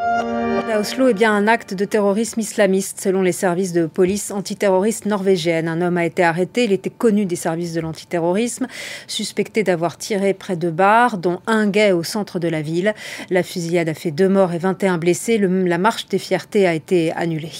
À Oslo est bien un acte de terrorisme islamiste, selon les services de police antiterroriste norvégienne. Un homme a été arrêté. Il était connu des services de l'antiterrorisme, suspecté d'avoir tiré près de bars, dont un gay au centre de la ville. La fusillade a fait deux morts et 21 blessés. Le- la marche des fiertés a été annulée.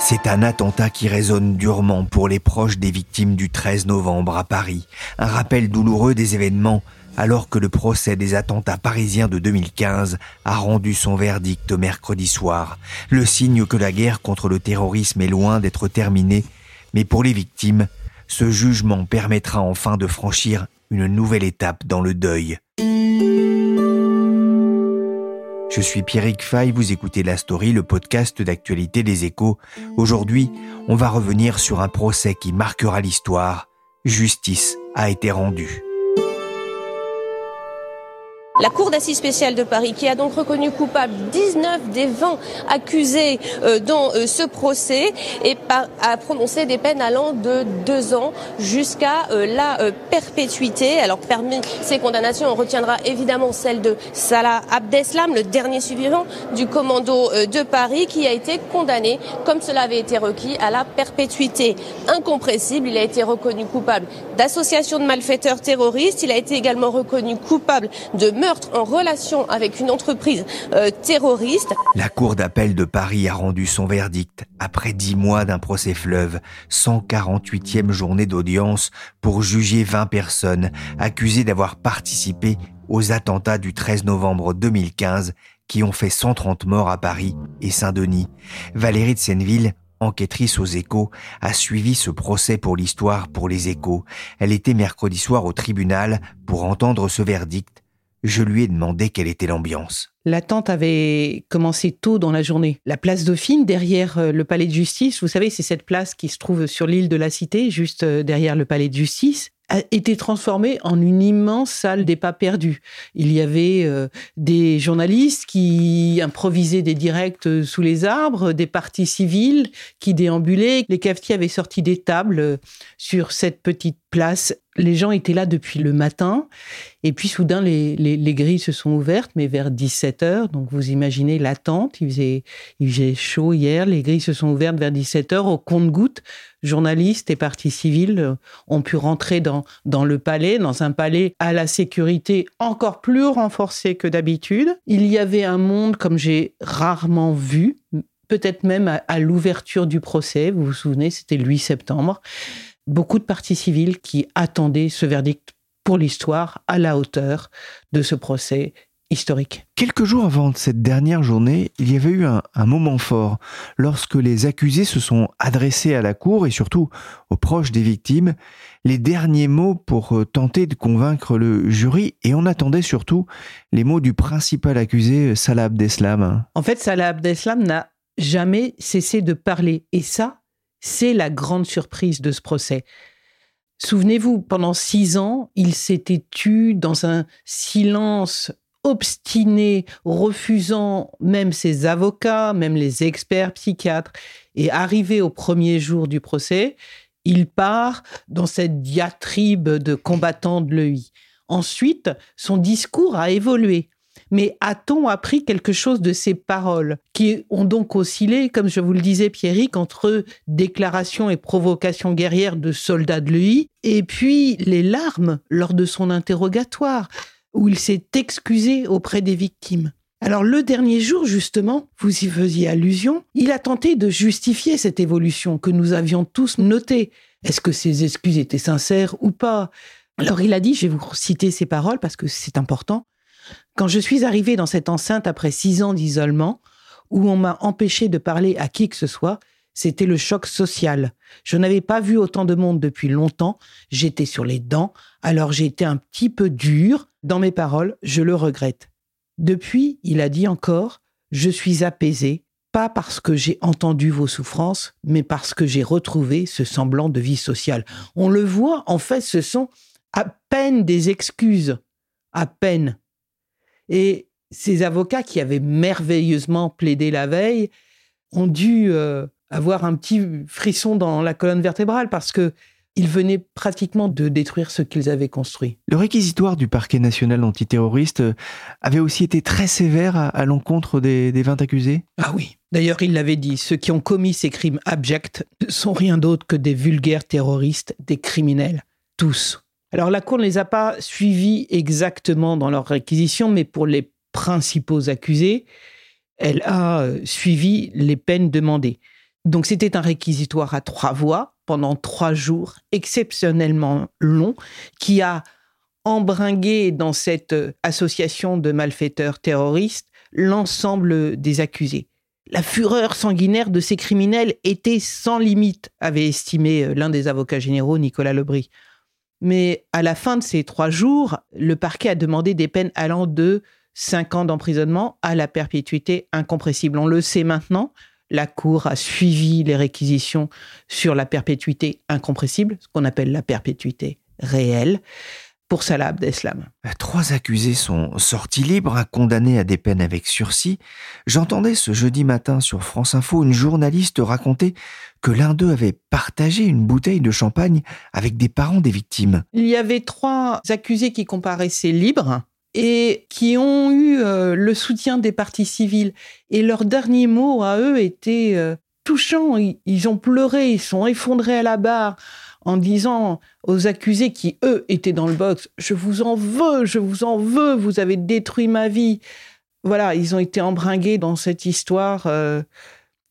C'est un attentat qui résonne durement pour les proches des victimes du 13 novembre à Paris. Un rappel douloureux des événements alors que le procès des attentats parisiens de 2015 a rendu son verdict mercredi soir. Le signe que la guerre contre le terrorisme est loin d'être terminée, mais pour les victimes, ce jugement permettra enfin de franchir une nouvelle étape dans le deuil. Je suis Pierrick Fay, vous écoutez La Story, le podcast d'actualité des échos. Aujourd'hui, on va revenir sur un procès qui marquera l'histoire. Justice a été rendue. La Cour d'assises spéciale de Paris, qui a donc reconnu coupable 19 des 20 accusés euh, dans euh, ce procès, et a prononcé des peines allant de deux ans jusqu'à euh, la perpétuité. Alors parmi ces condamnations, on retiendra évidemment celle de Salah Abdeslam, le dernier survivant du commando de Paris, qui a été condamné, comme cela avait été requis, à la perpétuité incompressible. Il a été reconnu coupable d'association de malfaiteurs terroristes. Il a été également reconnu coupable de meurtre relation avec une entreprise euh, terroriste. La Cour d'appel de Paris a rendu son verdict après dix mois d'un procès fleuve, 148e journée d'audience pour juger 20 personnes accusées d'avoir participé aux attentats du 13 novembre 2015 qui ont fait 130 morts à Paris et Saint-Denis. Valérie de Senneville, enquêtrice aux échos, a suivi ce procès pour l'histoire pour les échos. Elle était mercredi soir au tribunal pour entendre ce verdict. Je lui ai demandé quelle était l'ambiance. L'attente avait commencé tôt dans la journée. La place Dauphine, derrière euh, le palais de justice, vous savez, c'est cette place qui se trouve sur l'île de la Cité, juste euh, derrière le palais de justice, a été transformée en une immense salle des pas perdus. Il y avait euh, des journalistes qui improvisaient des directs sous les arbres, des partis civils qui déambulaient. Les cafetiers avaient sorti des tables sur cette petite place. Les gens étaient là depuis le matin. Et puis soudain, les, les, les grilles se sont ouvertes, mais vers 17 Donc vous imaginez l'attente. Il faisait, chaud hier. Les grilles se sont ouvertes vers 17 heures. Au compte-gouttes, journalistes et partis civils euh, ont pu rentrer dans, dans le palais, dans un palais à la sécurité encore plus renforcée que d'habitude. Il y avait un monde comme j'ai rarement vu, peut-être même à, à l'ouverture du procès. Vous vous souvenez, c'était le 8 septembre. Beaucoup de partis civils qui attendaient ce verdict pour l'histoire à la hauteur de ce procès historique. Quelques jours avant cette dernière journée, il y avait eu un, un, moment fort lorsque les accusés se sont adressés à la cour et surtout aux proches des victimes, les derniers mots pour tenter de convaincre le jury et on attendait surtout les mots du principal accusé, Salah Abdeslam. En fait, Salah Abdeslam n'a jamais cessé de parler et ça, c'est la grande surprise de ce procès. Souvenez-vous, pendant six ans, il s'était tu dans un silence obstiné, refusant même ses avocats, même les experts psychiatres. Et arrivé au premier jour du procès, il part dans cette diatribe de combattant de l'EI. Ensuite, son discours a évolué. Mais a-t-on appris quelque chose de ces paroles, qui ont donc oscillé, comme je vous le disais, Pierrick, entre déclaration et provocation guerrière de soldats de l'EI, et puis les larmes lors de son interrogatoire, où il s'est excusé auprès des victimes. Alors le dernier jour, justement, vous y faisiez allusion, il a tenté de justifier cette évolution que nous avions tous notée. Est-ce que ses excuses étaient sincères ou pas? Alors il a dit, je vais vous citer ces paroles parce que c'est important, quand je suis arrivé dans cette enceinte après six ans d'isolement, où on m'a empêché de parler à qui que ce soit, c'était le choc social. Je n'avais pas vu autant de monde depuis longtemps, j'étais sur les dents, alors j'ai été un petit peu dur, Dans mes paroles, je le regrette. Depuis, il a dit encore, je suis apaisé, pas parce que j'ai entendu vos souffrances, mais parce que j'ai retrouvé ce semblant de vie sociale. On le voit, en fait, ce sont à peine des excuses, à peine. Et ces avocats qui avaient merveilleusement plaidé la veille ont dû euh, avoir un petit frisson dans la colonne vertébrale parce que ils venaient pratiquement de détruire ce qu'ils avaient construit. Le réquisitoire du parquet national antiterroriste euh, avait aussi été très sévère à, l'encontre des, des 20 accusés? Ah oui. D'ailleurs, il l'avait dit, ceux qui ont commis ces crimes abjects ne sont rien d'autre que des vulgaires terroristes, des criminels. Tous. Alors la Cour ne les a pas suivis exactement dans leur réquisition, mais pour les principaux accusés, elle a euh, suivi les peines demandées. Donc c'était un réquisitoire à trois voix pendant trois jours exceptionnellement long qui a embringué dans cette euh, association de malfaiteurs terroristes l'ensemble des accusés. La fureur sanguinaire de ces criminels était sans limite, avait estimé euh, l'un des avocats généraux, Nicolas Lebris. Mais à la fin de ces trois jours, le parquet a demandé des peines allant de cinq ans d'emprisonnement à la perpétuité incompressible. On le sait maintenant, la Cour a suivi les réquisitions sur la perpétuité incompressible, ce qu'on appelle la perpétuité réelle, pour Salah Abdeslam. Trois accusés sont sortis libres, condamnés à des peines avec sursis. J'entendais ce jeudi matin sur France Info une journaliste raconter que l'un d'eux avait partagé une bouteille de champagne avec des parents des victimes. Il y avait trois accusés qui comparaissaient libres et qui ont eu euh, le soutien des partis civils. Et leurs derniers mots à eux étaient euh, touchants. Ils, ont pleuré, ils sont effondrés à la barre en disant aux accusés qui, eux, étaient dans le box, je vous en veux, je vous en veux, vous avez détruit ma vie. Voilà, ils ont été embringués dans cette histoire euh,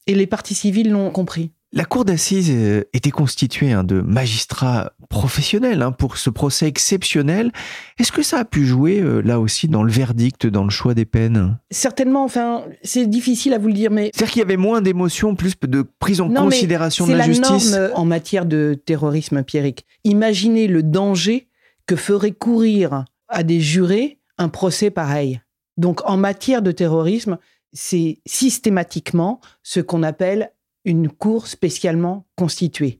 et les partis civils l'ont compris. La cour d'assises euh, était constituée hein, de magistrats professionnels hein, pour ce procès exceptionnel. Est-ce que ça a pu jouer euh, là aussi dans le verdict, dans le choix des peines? Certainement, enfin, c'est difficile à vous le dire, mais... C'est-à-dire qu'il y avait moins d'émotions, plus de prise en considération de la, justice? norme en matière de terrorisme empirique. Imaginez le danger que ferait courir à des jurés un procès pareil. Donc en matière de terrorisme, c'est systématiquement ce qu'on appelle une cour spécialement constituée.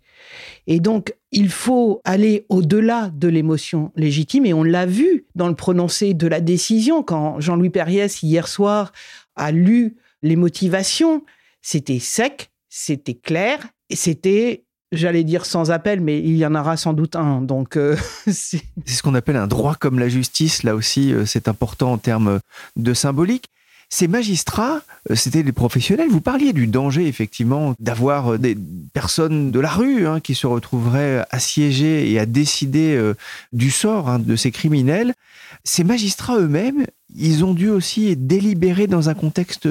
Et donc, il faut aller au-delà de l'émotion légitime, et on l'a vu dans le prononcé de la décision, quand Jean-Louis Perriès, hier soir, a lu les motivations, c'était sec, c'était clair, et c'était j'allais dire sans appel, mais il y en aura sans doute un. Donc, euh, c'est ce qu'on appelle un droit comme la justice. Là aussi, euh, c'est important en termes de symbolique. Ces magistrats, euh, c'était des professionnels. Vous parliez du danger, effectivement, d'avoir euh, des personnes de la rue hein, qui se retrouveraient assiégées et à décider euh, du sort hein, de ces criminels. Ces magistrats eux-mêmes, ils ont dû aussi délibérer dans un contexte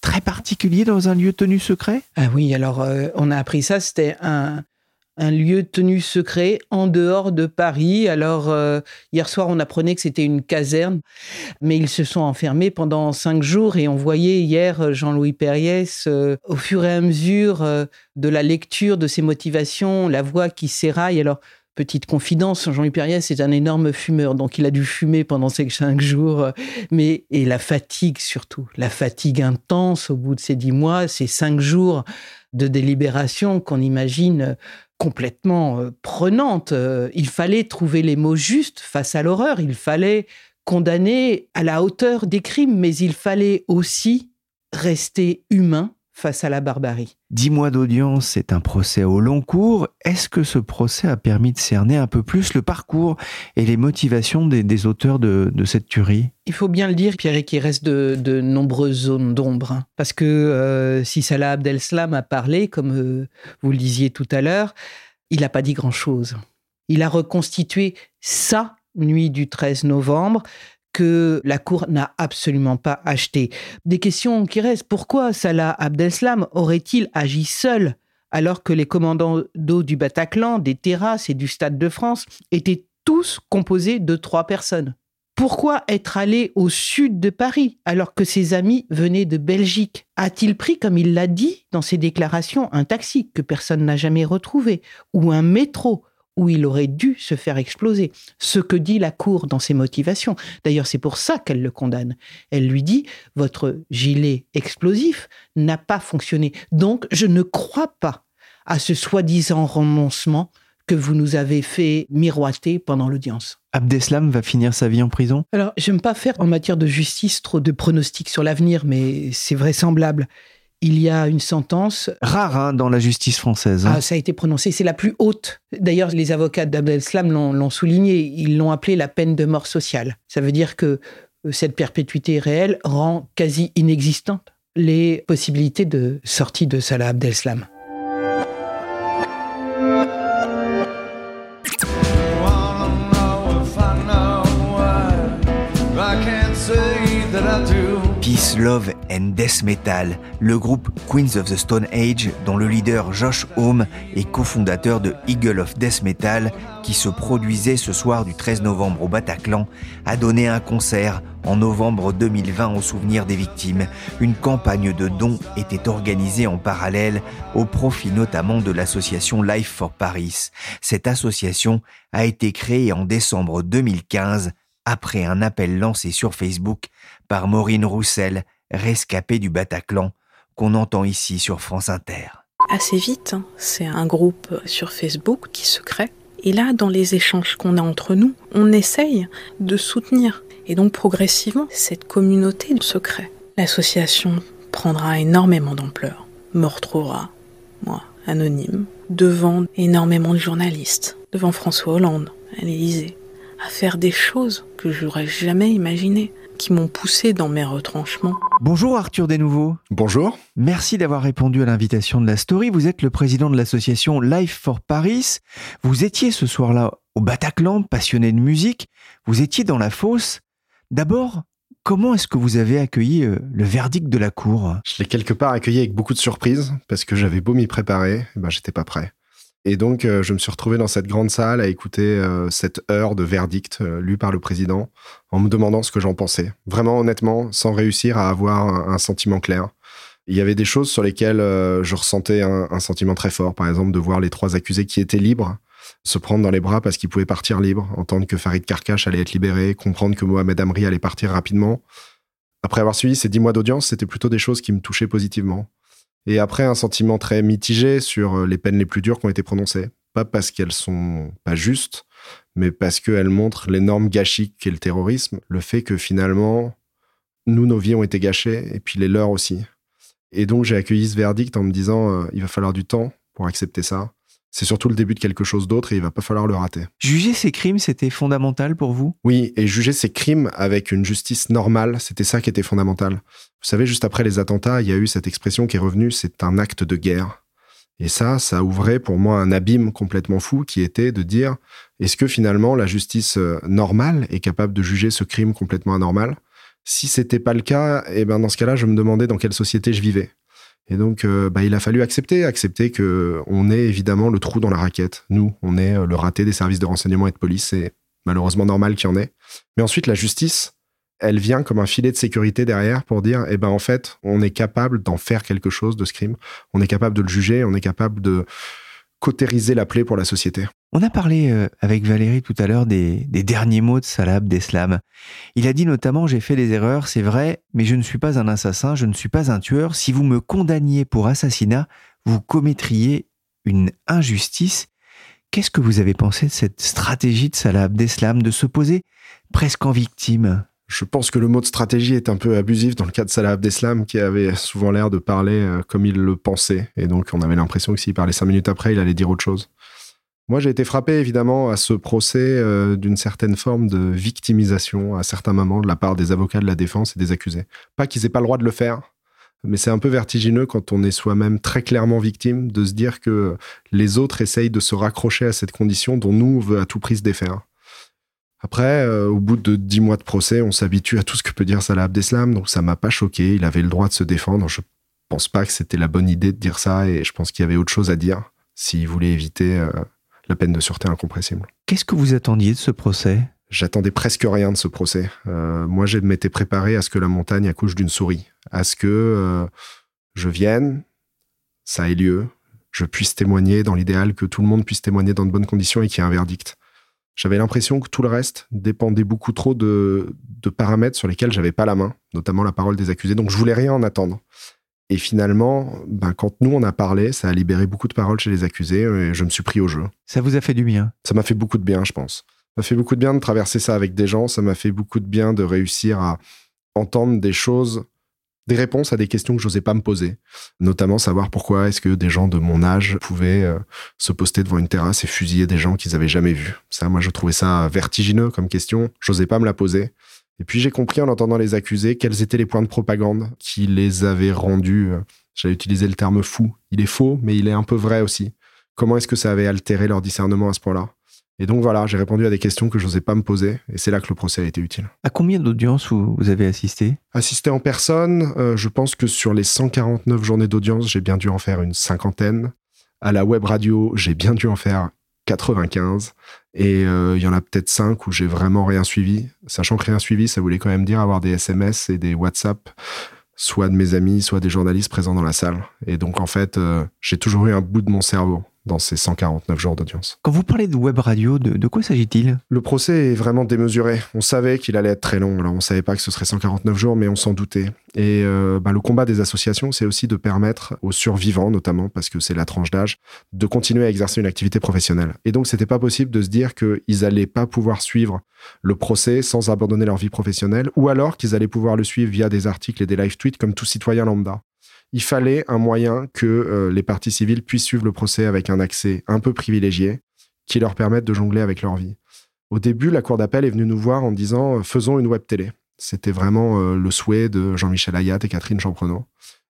très particulier, dans un lieu tenu secret? Ah oui, alors on a appris ça, c'était un, un lieu tenu secret en dehors de Paris. Alors, euh, hier soir, on apprenait que c'était une caserne, mais ils se sont enfermés pendant cinq jours et on voyait hier euh, Jean-Louis Perriès, euh, au fur et à mesure de la lecture de ses motivations, la voix qui s'éraille. Alors, Petite confidence, Jean-Louis Perriès est un énorme fumeur, donc il a dû fumer pendant ces cinq jours. Mais et la fatigue surtout, la fatigue intense au bout de ces dix mois, ces cinq jours de délibération qu'on imagine complètement euh, prenante. Euh, il fallait trouver les mots justes face à l'horreur. Il fallait condamner à la hauteur des crimes, mais il fallait aussi rester humain face à la barbarie. Dix mois d'audience, c'est un procès au long cours. Est-ce que ce procès a permis de cerner un peu plus le parcours et les motivations des, auteurs de, cette tuerie? Il faut bien le dire, Pierre, qu'il reste de, nombreuses zones d'ombre. Hein. Parce que euh, si Salah Abdel-Slam a parlé, comme euh, vous le disiez tout à l'heure, il n'a pas dit grand-chose. Il a reconstitué sa nuit du 13 novembre, que la Cour n'a absolument pas acheté. Des questions qui restent. Pourquoi Salah Abdeslam aurait-il agi seul alors que les commandants d'eau du Bataclan, des terrasses et du Stade de France étaient tous composés de trois personnes? Pourquoi être allé au sud de Paris alors que ses amis venaient de Belgique? A-t-il pris, comme il l'a dit dans ses déclarations, un taxi que personne n'a jamais retrouvé, ou un métro? Où il aurait dû se faire exploser. Ce que dit la Cour dans ses motivations. D'ailleurs, c'est pour ça qu'elle le condamne. Elle lui dit, votre gilet explosif n'a pas fonctionné. Donc, je ne crois pas à ce soi-disant renoncement que vous nous avez fait miroiter pendant l'audience. Abdeslam va finir sa vie en prison? Alors, j'aime pas faire en matière de justice trop de pronostics sur l'avenir, mais c'est vraisemblable. Il y a une sentence. Rare hein, dans la justice française. Hein. Ah, ça a été prononcé, c'est la plus haute. D'ailleurs, les avocats d'Abdeslam l'ont souligné, ils l'ont appelé la peine de mort sociale. Ça veut dire que euh, cette perpétuité réelle rend quasi inexistante les possibilités de sortie de Salah Abdeslam. Peace, Love and Death Metal, le groupe Queens of the Stone Age, dont le leader Josh Homme est cofondateur de Eagle of Death Metal, qui se produisait ce soir du 13 novembre au Bataclan, a donné un concert en novembre 2020 au souvenir des victimes. Une campagne de dons était organisée en parallèle au profit notamment de l'association Life for Paris. Cette association a été créée en décembre 2015 après un appel lancé sur Facebook par Maureen Roussel, rescapée du Bataclan, qu'on entend ici sur France Inter. Assez vite, hein. c'est un groupe sur Facebook qui se crée. Et là, dans les échanges qu'on a entre nous, on essaye de soutenir. Et donc progressivement, cette communauté se crée. L'association prendra énormément d'ampleur, me retrouvera, moi, anonyme, devant énormément de journalistes, devant François Hollande, à l'Élysée, à faire des choses que j'aurais jamais imaginées qui m'ont poussé dans mes retranchements. Bonjour Arthur Desnouveaux. Bonjour. Merci d'avoir répondu à l'invitation de la story. Vous êtes le président de l'association Life for Paris. Vous étiez ce soir-là au Bataclan, passionné de musique. Vous étiez dans la fosse. D'abord, comment est-ce que vous avez accueilli euh, le verdict de la cour? Je l'ai quelque part accueilli avec beaucoup de surprises parce que j'avais beau m'y préparer, eh ben j'étais pas prêt. Et donc, euh, je me suis retrouvé dans cette grande salle à écouter euh, cette heure de verdict euh, lu par le président en me demandant ce que j'en pensais. Vraiment, honnêtement, sans réussir à avoir un, sentiment clair. Il y avait des choses sur lesquelles je ressentais un, sentiment très fort. Par exemple, de voir les trois accusés qui étaient libres se prendre dans les bras parce qu'ils pouvaient partir libres, entendre que Farid Karkash allait être libéré, comprendre que Mohamed Amri allait partir rapidement. Après avoir suivi ces dix mois d'audience, c'était plutôt des choses qui me touchaient positivement. Et après, un sentiment très mitigé sur euh, les peines les plus dures qui ont été prononcées. Pas parce qu'elles sont pas justes, mais parce qu'elles montrent l'énorme gâchis qu'est le terrorisme, le fait que finalement, nous, nos vies ont été gâchées, et puis les leurs aussi. Et donc, j'ai accueilli ce verdict en me disant, euh, il va falloir du temps pour accepter ça c'est surtout le début de quelque chose d'autre et il va pas falloir le rater. Juger ces crimes, c'était fondamental pour vous? Oui, et juger ces crimes avec une justice normale, c'était ça qui était fondamental. Vous savez, juste après les attentats, il y a eu cette expression qui est revenue, c'est un acte de guerre. Et ça, ça ouvrait pour moi un abîme complètement fou qui était de dire, est-ce que finalement la justice euh, normale est capable de juger ce crime complètement anormal? Si c'était pas le cas, eh ben dans ce cas-là, je me demandais dans quelle société je vivais. Et donc, euh, bah, il a fallu accepter, accepter que on est évidemment le trou dans la raquette. Nous, on est euh, le raté des services de renseignement et de police. C'est malheureusement normal qu'il y en ait. Mais ensuite, la justice, elle vient comme un filet de sécurité derrière pour dire, eh ben en fait, on est capable d'en faire quelque chose de ce crime. On est capable de le juger. On est capable de cautériser la plaie pour la société. On a parlé euh, avec Valérie tout à l'heure des, derniers mots de Salah Abdeslam. Il a dit notamment J'ai fait des erreurs, c'est vrai, mais je ne suis pas un assassin, je ne suis pas un tueur. Si vous me condamniez pour assassinat, vous commettriez une injustice. Qu'est-ce que vous avez pensé de cette stratégie de Salah Abdeslam de se poser presque en victime? Je pense que le mot de stratégie est un peu abusif dans le cas de Salah Abdeslam, qui avait souvent l'air de parler euh, comme il le pensait. Et donc, on avait l'impression que s'il parlait cinq minutes après, il allait dire autre chose. Moi, j'ai été frappé, évidemment, à ce procès euh, d'une certaine forme de victimisation à certains moments de la part des avocats de la défense et des accusés. Pas qu'ils aient pas le droit de le faire, mais c'est un peu vertigineux quand on est soi-même très clairement victime de se dire que les autres essayent de se raccrocher à cette condition dont nous, on veut à tout prix se défaire. Après, euh, au bout de dix mois de procès, on s'habitue à tout ce que peut dire Salah Abdeslam, donc ça m'a pas choqué. Il avait le droit de se défendre. Je pense pas que c'était la bonne idée de dire ça, et je pense qu'il y avait autre chose à dire s'il voulait éviter euh, la peine de sûreté incompressible. Qu'est-ce que vous attendiez de ce procès? J'attendais presque rien de ce procès. Euh, moi, je m'étais préparé à ce que la montagne accouche d'une souris, à ce que je vienne, ça ait lieu, je puisse témoigner dans l'idéal, que tout le monde puisse témoigner dans de bonnes conditions et qu'il y ait un verdict. J'avais l'impression que tout le reste dépendait beaucoup trop de, paramètres sur lesquels j'avais pas la main, notamment la parole des accusés. Donc je voulais rien en attendre. Et finalement, ben, quand nous on a parlé, ça a libéré beaucoup de paroles chez les accusés et je me suis pris au jeu. Ça vous a fait du bien? Ça m'a fait beaucoup de bien, je pense. Ça m'a fait beaucoup de bien de traverser ça avec des gens. Ça m'a fait beaucoup de bien de réussir à entendre des choses des réponses à des questions que j'osais pas me poser, notamment savoir pourquoi est-ce que des gens de mon âge pouvaient euh, se poster devant une terrasse et fusiller des gens qu'ils avaient jamais vus. Ça, moi, je trouvais ça vertigineux comme question. J'osais pas me la poser. Et puis j'ai compris en entendant les accusés quels étaient les points de propagande qui les avaient rendus. Euh, j'allais utiliser le terme fou. Il est faux, mais il est un peu vrai aussi. Comment est-ce que ça avait altéré leur discernement à ce point-là? Et donc voilà, j'ai répondu à des questions que je n'osais pas me poser, et c'est là que le procès a été utile. À combien d'audiences vous, avez assisté? Assisté en personne, euh, je pense que sur les 149 journées d'audience, j'ai bien dû en faire une cinquantaine. À la web radio, j'ai bien dû en faire 95. Et euh, il y en a peut-être 5 où j'ai vraiment rien suivi. Sachant que rien suivi, ça voulait quand même dire avoir des SMS et des WhatsApp, soit de mes amis, soit des journalistes présents dans la salle. Et donc en fait, euh, j'ai toujours eu un bout de mon cerveau dans ces 149 jours d'audience. Quand vous parlez de web radio, de, quoi s'agit-il? Le procès est vraiment démesuré. On savait qu'il allait être très long. Alors on savait pas que ce serait 149 jours, mais on s'en doutait. Et euh, bah, le combat des associations, c'est aussi de permettre aux survivants, notamment parce que c'est la tranche d'âge, de continuer à exercer une activité professionnelle. Et donc c'était pas possible de se dire qu'ils allaient pas pouvoir suivre le procès sans abandonner leur vie professionnelle, ou alors qu'ils allaient pouvoir le suivre via des articles et des live tweets comme tout citoyen lambda il fallait un moyen que euh, les parties civiles puissent suivre le procès avec un accès un peu privilégié qui leur permette de jongler avec leur vie. Au début, la Cour d'appel est venue nous voir en disant euh, faisons une web télé. C'était vraiment euh, le souhait de Jean-Michel Ayat et Catherine Champrenault.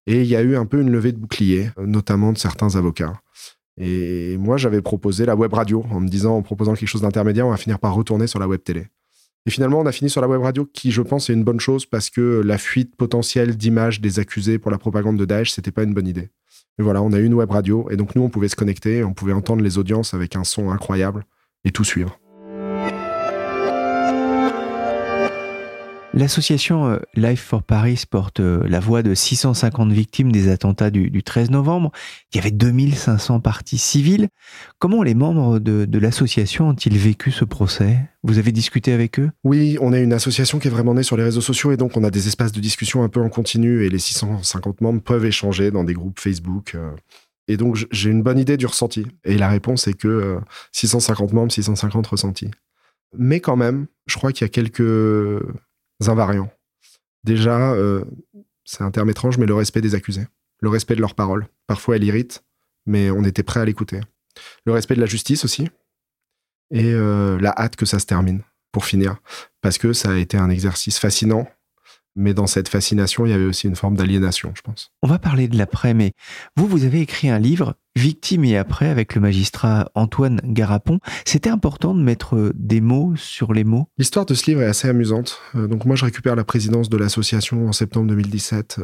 Et il y a eu un peu une levée de bouclier, notamment de certains avocats. Et moi, j'avais proposé la web radio en me disant, en proposant quelque chose d'intermédiaire, on va finir par retourner sur la web télé. Et finalement, on a fini sur la web radio, qui, je pense, est une bonne chose parce que la fuite potentielle d'images des accusés pour la propagande de Daesh, c'était pas une bonne idée. Mais voilà, on a eu une web radio, et donc nous, on pouvait se connecter, on pouvait entendre les audiences avec un son incroyable et tout suivre. L'association euh, Life for Paris porte euh, la voix de 650 victimes des attentats du, 13 novembre. Il y avait 2500 parties civiles. Comment les membres de, l'association ont-ils vécu ce procès? Vous avez discuté avec eux? Oui, on est une association qui est vraiment née sur les réseaux sociaux et donc on a des espaces de discussion un peu en continu et les 650 membres peuvent échanger dans des groupes Facebook. Euh. Et donc j'ai une bonne idée du ressenti. Et la réponse est que 650 membres, 650 ressentis. Mais quand même, je crois qu'il y a quelques invariants. Déjà, euh, c'est un terme étrange, mais le respect des accusés. Le respect de leurs paroles. Parfois, elle irrite, mais on était prêt à l'écouter. Le respect de la justice aussi. Et euh, la hâte que ça se termine, pour finir. Parce que ça a été un exercice fascinant, mais dans cette fascination, il y avait aussi une forme d'aliénation, je pense. On va parler de l'après, mais vous, vous avez écrit un livre, Victime et après, avec le magistrat Antoine Garapon. C'était important de mettre des mots sur les mots L'histoire de ce livre est assez amusante. Euh, donc moi, je récupère la présidence de l'association en septembre 2017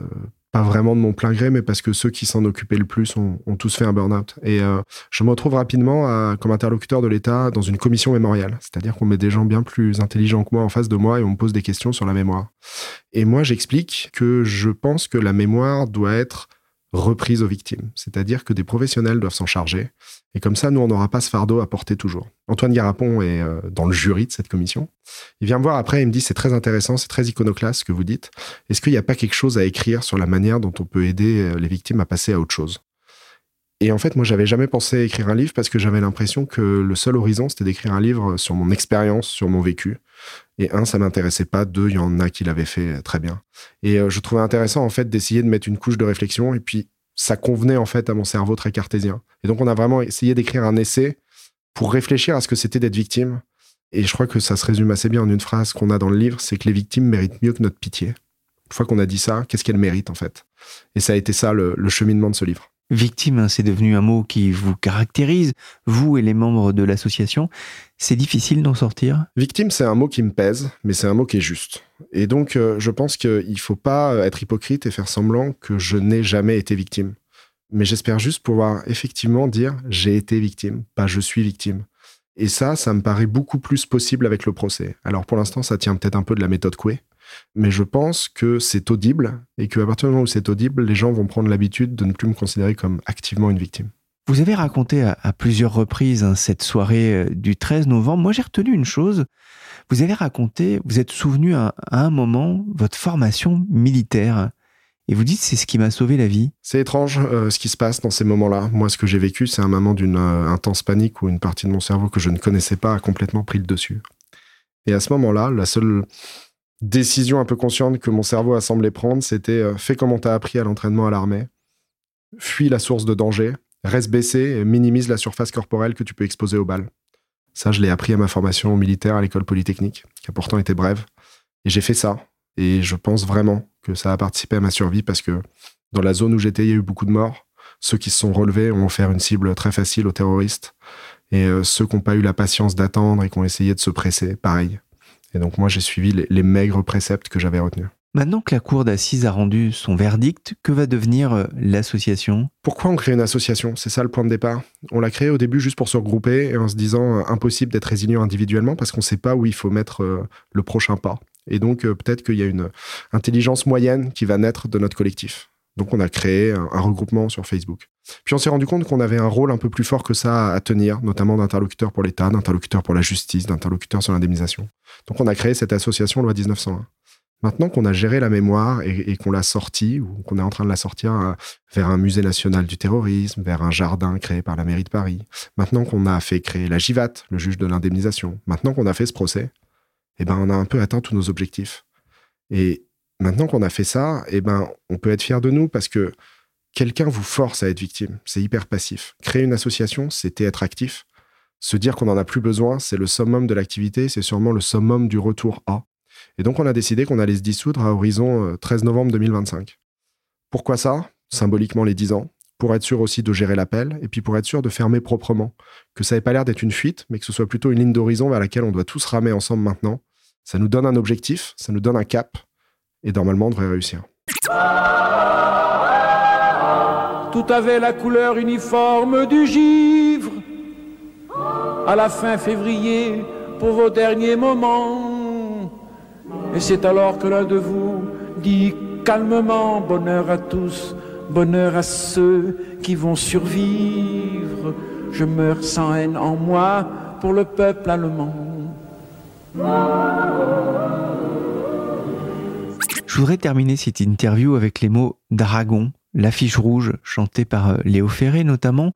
pas vraiment de mon plein gré, mais parce que ceux qui s'en occupaient le plus ont, tous fait un burn-out. Et euh, je me retrouve rapidement comme interlocuteur de l'État dans une commission mémoriale. C'est-à-dire qu'on met des gens bien plus intelligents que moi en face de moi et on me pose des questions sur la mémoire. Et moi, j'explique que je pense que la mémoire doit être reprise aux victimes. C'est-à-dire que des professionnels doivent s'en charger. Et comme ça, nous, on n'aura pas ce fardeau à porter toujours. Antoine Garapon est euh, dans le jury de cette commission. Il vient me voir après, il me dit, c'est très intéressant, c'est très iconoclaste ce que vous dites. Est-ce qu'il n'y a pas quelque chose à écrire sur la manière dont on peut aider euh, les victimes à passer à autre chose? Et en fait, moi, j'avais jamais pensé écrire un livre parce que j'avais l'impression que le seul horizon, c'était d'écrire un livre sur mon expérience, sur mon vécu. Et un, ça m'intéressait pas. Deux, il y en a qui l'avaient fait très bien. Et euh, je trouvais intéressant, en fait, d'essayer de mettre une couche de réflexion. Et puis, ça convenait, en fait, à mon cerveau très cartésien. Et donc, on a vraiment essayé d'écrire un essai pour réfléchir à ce que c'était d'être victime. Et je crois que ça se résume assez bien en une phrase qu'on a dans le livre, c'est que les victimes méritent mieux que notre pitié. Une fois qu'on a dit ça, qu'est-ce qu'elles méritent, en fait? Et ça a été ça, le cheminement de ce livre. Victime, hein, c'est devenu un mot qui vous caractérise, vous et les membres de l'association. C'est difficile d'en sortir? Victime, c'est un mot qui me pèse, mais c'est un mot qui est juste. Et donc, euh, je pense qu'il ne faut pas être hypocrite et faire semblant que je n'ai jamais été victime. Mais j'espère juste pouvoir effectivement dire j'ai été victime, pas je suis victime. Et ça, ça me paraît beaucoup plus possible avec le procès. Alors pour l'instant, ça tient peut-être un peu de la méthode Coué, mais je pense que c'est audible et qu'à partir du moment où c'est audible, les gens vont prendre l'habitude de ne plus me considérer comme activement une victime. Vous avez raconté à, plusieurs reprises hein, cette soirée euh, du 13 novembre. Moi, j'ai retenu une chose. Vous avez raconté, vous êtes souvenu à, un moment votre formation militaire. Et vous dites, c'est ce qui m'a sauvé la vie. C'est étrange euh, ce qui se passe dans ces moments-là. Moi, ce que j'ai vécu, c'est un moment d'une euh, intense panique où une partie de mon cerveau que je ne connaissais pas a complètement pris le dessus. Et à ce moment-là, la seule décision un peu consciente que mon cerveau a semblé prendre, c'était euh, fais comme on t'a appris à l'entraînement à l'armée, fuis la source de danger, reste baissé minimise la surface corporelle que tu peux exposer aux balles. Ça, je l'ai appris à ma formation militaire à l'école polytechnique, qui a pourtant été brève. Et j'ai fait ça. Et je pense vraiment que ça a participé à ma survie parce que dans la zone où j'étais, il y a eu beaucoup de morts. Ceux qui se sont relevés ont offert une cible très facile aux terroristes. Et euh, ceux qui n'ont pas eu la patience d'attendre et qui ont essayé de se presser, pareil. Et donc moi, j'ai suivi les, maigres préceptes que j'avais retenus. Maintenant que la cour d'assises a rendu son verdict, que va devenir euh, l'association? Pourquoi on crée une association? C'est ça le point de départ. On l'a créée au début juste pour se regrouper et en se disant euh, impossible d'être résilient individuellement parce qu'on ne sait pas où il faut mettre le prochain pas. Et donc, euh, peut-être qu'il y a une intelligence moyenne qui va naître de notre collectif. Donc, on a créé un, regroupement sur Facebook. Puis, on s'est rendu compte qu'on avait un rôle un peu plus fort que ça à tenir, notamment d'interlocuteur pour l'État, d'interlocuteur pour la justice, d'interlocuteur sur l'indemnisation. Donc, on a créé cette association loi 1901. Maintenant qu'on a géré la mémoire et, qu'on l'a sortie, ou qu'on est en train de la sortir euh, vers un musée national du terrorisme, vers un jardin créé par la mairie de Paris, maintenant qu'on a fait créer la GIVAT, le juge de l'indemnisation, maintenant qu'on a fait ce procès, eh ben, on a un peu atteint tous nos objectifs. Et maintenant qu'on a fait ça, eh ben, on peut être fier de nous parce que quelqu'un vous force à être victime. C'est hyper passif. Créer une association, c'était être actif. Se dire qu'on n'en a plus besoin, c'est le summum de l'activité, c'est sûrement le summum du retour à. Et donc, on a décidé qu'on allait se dissoudre à horizon 13 euh, novembre 2025. Pourquoi ça? Symboliquement les 10 ans. Pour être sûr aussi de gérer l'appel, et puis pour être sûr de fermer proprement. Que ça n'ait pas l'air d'être une fuite, mais que ce soit plutôt une ligne d'horizon vers laquelle on doit tous ramer ensemble maintenant, ça nous donne un objectif, ça nous donne un cap, et normalement, on devrait réussir. Tout avait la couleur uniforme du givre. À la fin février, pour vos derniers moments. Et c'est alors que l'un de vous dit calmement bonheur à tous, bonheur à ceux qui vont survivre. Je meurs sans haine en moi pour le peuple allemand. Je voudrais terminer cette interview avec les mots Dragon, l'affiche rouge chantée par euh, Léo Ferré notamment.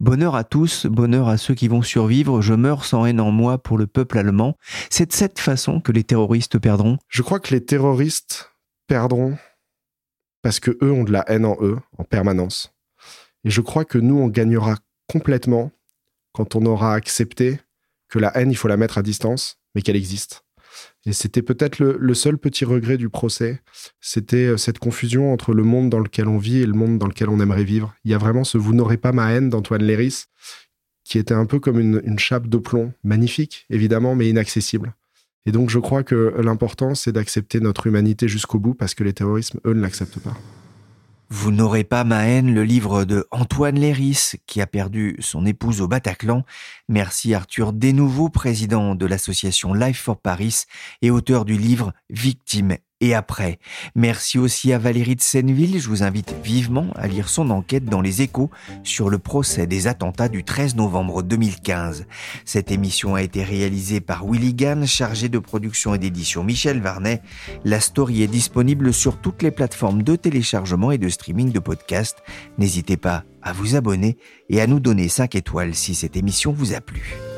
Bonheur à tous, bonheur à ceux qui vont survivre, je meurs sans haine en moi pour le peuple allemand. C'est de cette façon que les terroristes perdront Je crois que les terroristes perdront parce que eux ont de la haine en eux en permanence. Et je crois que nous, on gagnera complètement quand on aura accepté que la haine, il faut la mettre à distance, mais qu'elle existe. Et c'était peut-être le, seul petit regret du procès, c'était euh, cette confusion entre le monde dans lequel on vit et le monde dans lequel on aimerait vivre. Il y a vraiment ce Vous n'aurez pas ma haine d'Antoine Léris, qui était un peu comme une, une chape de plomb, magnifique évidemment, mais inaccessible. Et donc je crois que l'important, c'est d'accepter notre humanité jusqu'au bout, parce que les terroristes, eux, ne l'acceptent pas. Vous n'aurez pas ma haine, le livre de Antoine Léris, qui a perdu son épouse au Bataclan. Merci Arthur Desnouveaux, président de l'association Life for Paris et auteur du livre Victime et après. Merci aussi à Valérie de Senneville. Je vous invite vivement à lire son enquête dans les échos sur le procès des attentats du 13 novembre 2015. Cette émission a été réalisée par Willy Gann, chargé de production et d'édition Michel Varnet. La story est disponible sur toutes les plateformes de téléchargement et de streaming de podcasts. N'hésitez pas à vous abonner et à nous donner 5 étoiles si cette émission vous a plu.